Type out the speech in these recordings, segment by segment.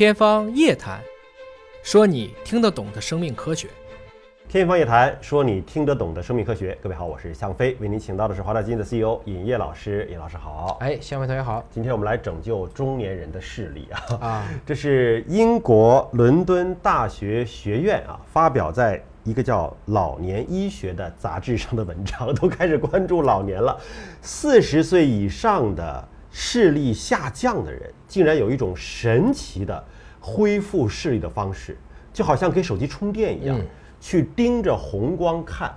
天方夜谭，说你听得懂的生命科学。天方夜谭，说你听得懂的生命科学。各位好，我是向飞，为您请到的是华大基因的 CEO 尹烨老师。尹老师好，哎，向飞同学好。今天我们来拯救中年人的视力啊！啊，这是英国伦敦大学学院啊发表在一个叫《老年医学》的杂志上的文章，都开始关注老年了。四十岁以上的视力下降的人，竟然有一种神奇的恢复视力的方式，就好像给手机充电一样。嗯去盯着红光看，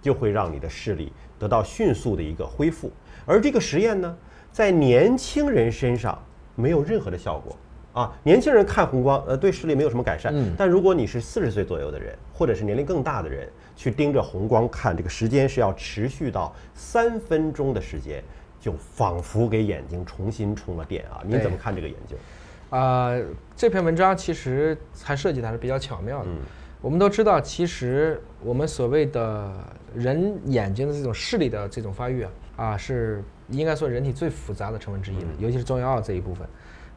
就会让你的视力得到迅速的一个恢复。而这个实验呢，在年轻人身上没有任何的效果啊。年轻人看红光，呃，对视力没有什么改善。嗯但如果你是四十岁左右的人，或者是年龄更大的人，去盯着红光看，这个时间是要持续到三分钟的时间，就仿佛给眼睛重新充了电啊。您怎么看这个研究？啊、这篇文章其实还设计的还是比较巧妙的。嗯我们都知道，其实我们所谓的人眼睛的这种视力的这种发育啊，啊是应该说人体最复杂的成分之一了，尤其是中央澳这一部分。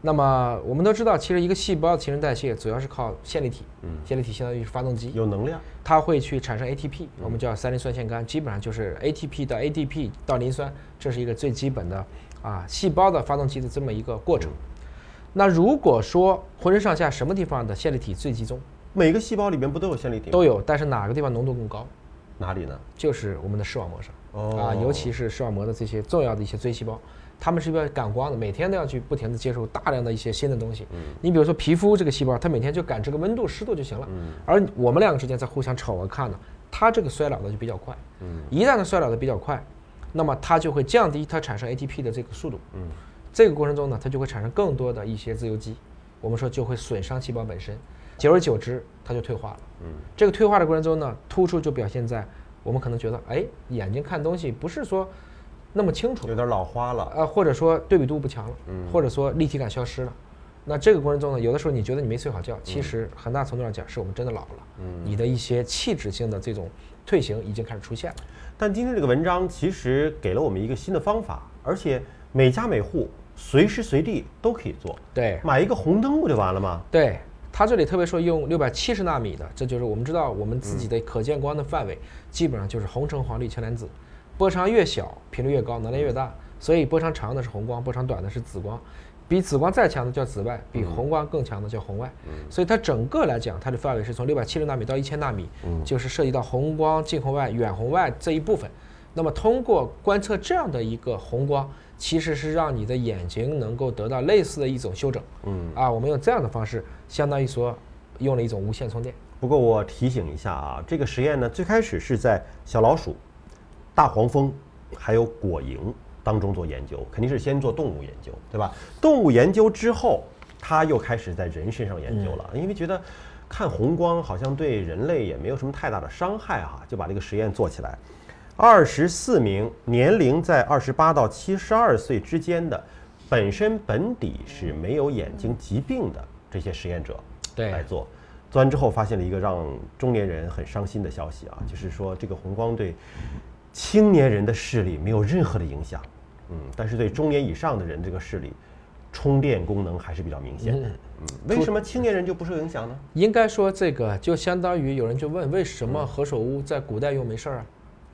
那么我们都知道，其实一个细胞的新陈代谢主要是靠线粒体，嗯线粒体相当于是发动机，有能量，它会去产生 ATP，我们叫三磷酸腺苷，基本上就是 ATP 到 ADP 到磷酸，这是一个最基本的啊细胞的发动机的这么一个过程。那如果说浑身上下什么地方的线粒体最集中每个细胞里面不都有线粒体吗？都有，但是哪个地方浓度更高？哪里呢？就是我们的视网膜上哦啊，尤其是视网膜的这些重要的一些锥细胞，它们是要感光的，每天都要去不停的接受大量的一些新的东西。你比如说皮肤这个细胞，它每天就感知个温度、湿度就行了。而我们两个之间在互相瞅着看呢，它这个衰老的就比较快。嗯一旦它衰老的比较快，那么它就会降低它产生 ATP 的这个速度。这个过程中呢，它就会产生更多的一些自由基，我们说就会损伤细胞本身，久而久之它就退化了。嗯这个退化的过程中呢，突出就表现在我们可能觉得，哎，眼睛看东西不是说那么清楚，有点老花了。呃，或者说对比度不强了，嗯或者说立体感消失了。那这个过程中呢，有的时候你觉得你没睡好觉，其实很大程度上讲是我们真的老了，嗯你的一些器质性的这种退行已经开始出现了。但今天这个文章其实给了我们一个新的方法，而且每家每户随时随地都可以做。对买一个红灯不就完了吗？对，它这里特别说用六百七十纳米的，这就是我们知道我们自己的可见光的范围，基本上就是红橙黄绿青蓝紫，波长越小频率越高，能量越大，所以波长长的是红光，波长短的是紫光。比紫光再强的叫紫外，比红光更强的叫红外。所以它整个来讲，它的范围是从六百七十纳米到一千纳米，就是涉及到红光、近红外、远红外这一部分。那么通过观测这样的一个红光，其实是让你的眼睛能够得到类似的一种修整。嗯啊，我们用这样的方式，相当于说用了一种无线充电。不过我提醒一下啊，这个实验呢，最开始是在小老鼠、大黄蜂还有果蝇当中做研究，肯定是先做动物研究，对吧？动物研究之后，他又开始在人身上研究了，因为觉得看红光好像对人类也没有什么太大的伤害哈、就把这个实验做起来。二十四名年龄在二十八到七十二岁之间的，本身本底是没有眼睛疾病的这些实验者，对来做。做完之后，发现了一个让中年人很伤心的消息啊，就是说这个红光对青年人的视力没有任何的影响，嗯，但是对中年以上的人这个视力充电功能还是比较明显的。嗯，为什么青年人就不受影响呢？应该说这个就相当于有人就问，为什么何首乌在古代又没事儿啊？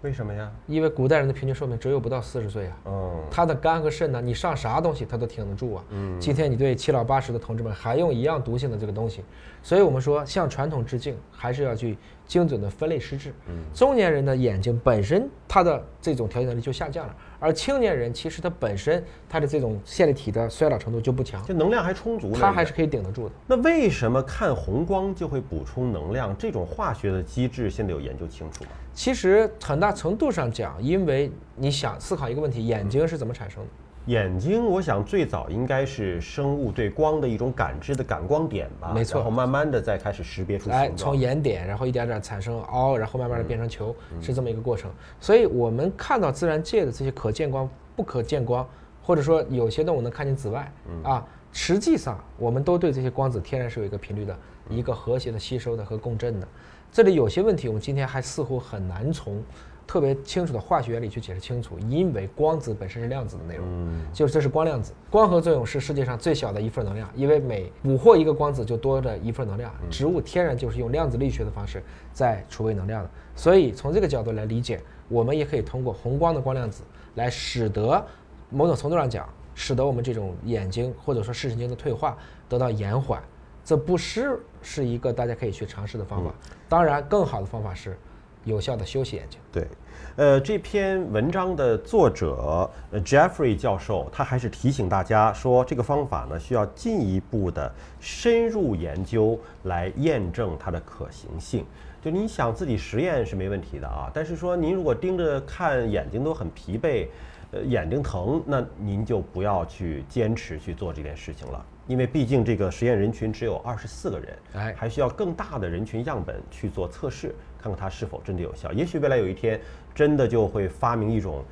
为什么呀？因为古代人的平均寿命只有不到四十岁啊。嗯，他的肝和肾呢，你上啥东西他都挺得住啊。嗯，今天你对七老八十的同志们还用一样毒性的这个东西，所以我们说向传统致敬，还是要去精准的分类施治。嗯，中年人的眼睛本身它的这种调节能力就下降了，而青年人其实他本身他的这种线粒体的衰老程度就不强，就能量还充足呢。他还是可以顶得住的。那为什么看红光就会补充能量？这种化学的机制现在有研究清楚吗？其实很大程度上讲，因为你想思考一个问题，眼睛是怎么产生的？眼睛，我想最早应该是生物对光的一种感知的感光点吧，没错然后慢慢的再开始识别出哎，形状。从眼点，然后一点点产生凹，然后慢慢的变成球，是这么一个过程。所以我们看到自然界的这些可见光、不可见光，或者说有些动物能看见紫外啊，实际上我们都对这些光子天然是有一个频率的，一个和谐的吸收的和共振的。这里有些问题，我们今天还似乎很难从特别清楚的化学原理去解释清楚，因为光子本身是量子的内容，就是这是光量子，光合作用是世界上最小的一份能量，因为每捕获一个光子就多着一份能量，植物天然就是用量子力学的方式在储备能量的，所以从这个角度来理解，我们也可以通过红光的光量子来使得某种程度上讲，使得我们这种眼睛或者说视神经的退化得到延缓，这不失是一个大家可以去尝试的方法。当然，更好的方法是有效的休息眼睛。对，呃，这篇文章的作者呃 Jeffrey 教授，他还是提醒大家说，这个方法呢需要进一步的深入研究来验证它的可行性。就你想自己实验是没问题的啊，但是说您如果盯着看眼睛都很疲惫，呃，眼睛疼，那您就不要去坚持去做这件事情了。因为毕竟这个实验人群只有二十四个人，哎还需要更大的人群样本去做测试，看看它是否真的有效。也许未来有一天，真的就会发明一种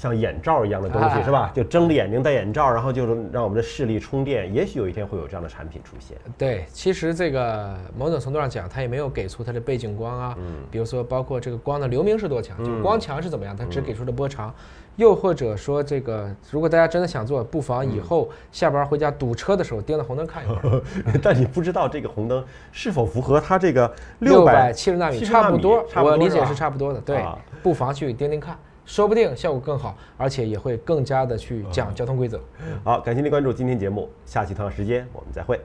像眼罩一样的东西，哎是吧？就睁着眼睛戴眼罩，然后就是让我们的视力充电。也许有一天会有这样的产品出现。对，其实这个某种程度上讲，它也没有给出它的背景光啊，比如说包括这个光的流明是多强，就光强是怎么样，它只给出了波长。又或者说这个，如果大家真的想做，不妨以后下班回家堵车的时候盯着红灯看一会儿。但你不知道这个红灯是否符合它这个六百百七十纳米差不多，我理解是差不多的。对啊，不妨去盯盯看，说不定效果更好，而且也会更加的去讲交通规则。好，感谢您关注今天节目，下期同样时间我们再会。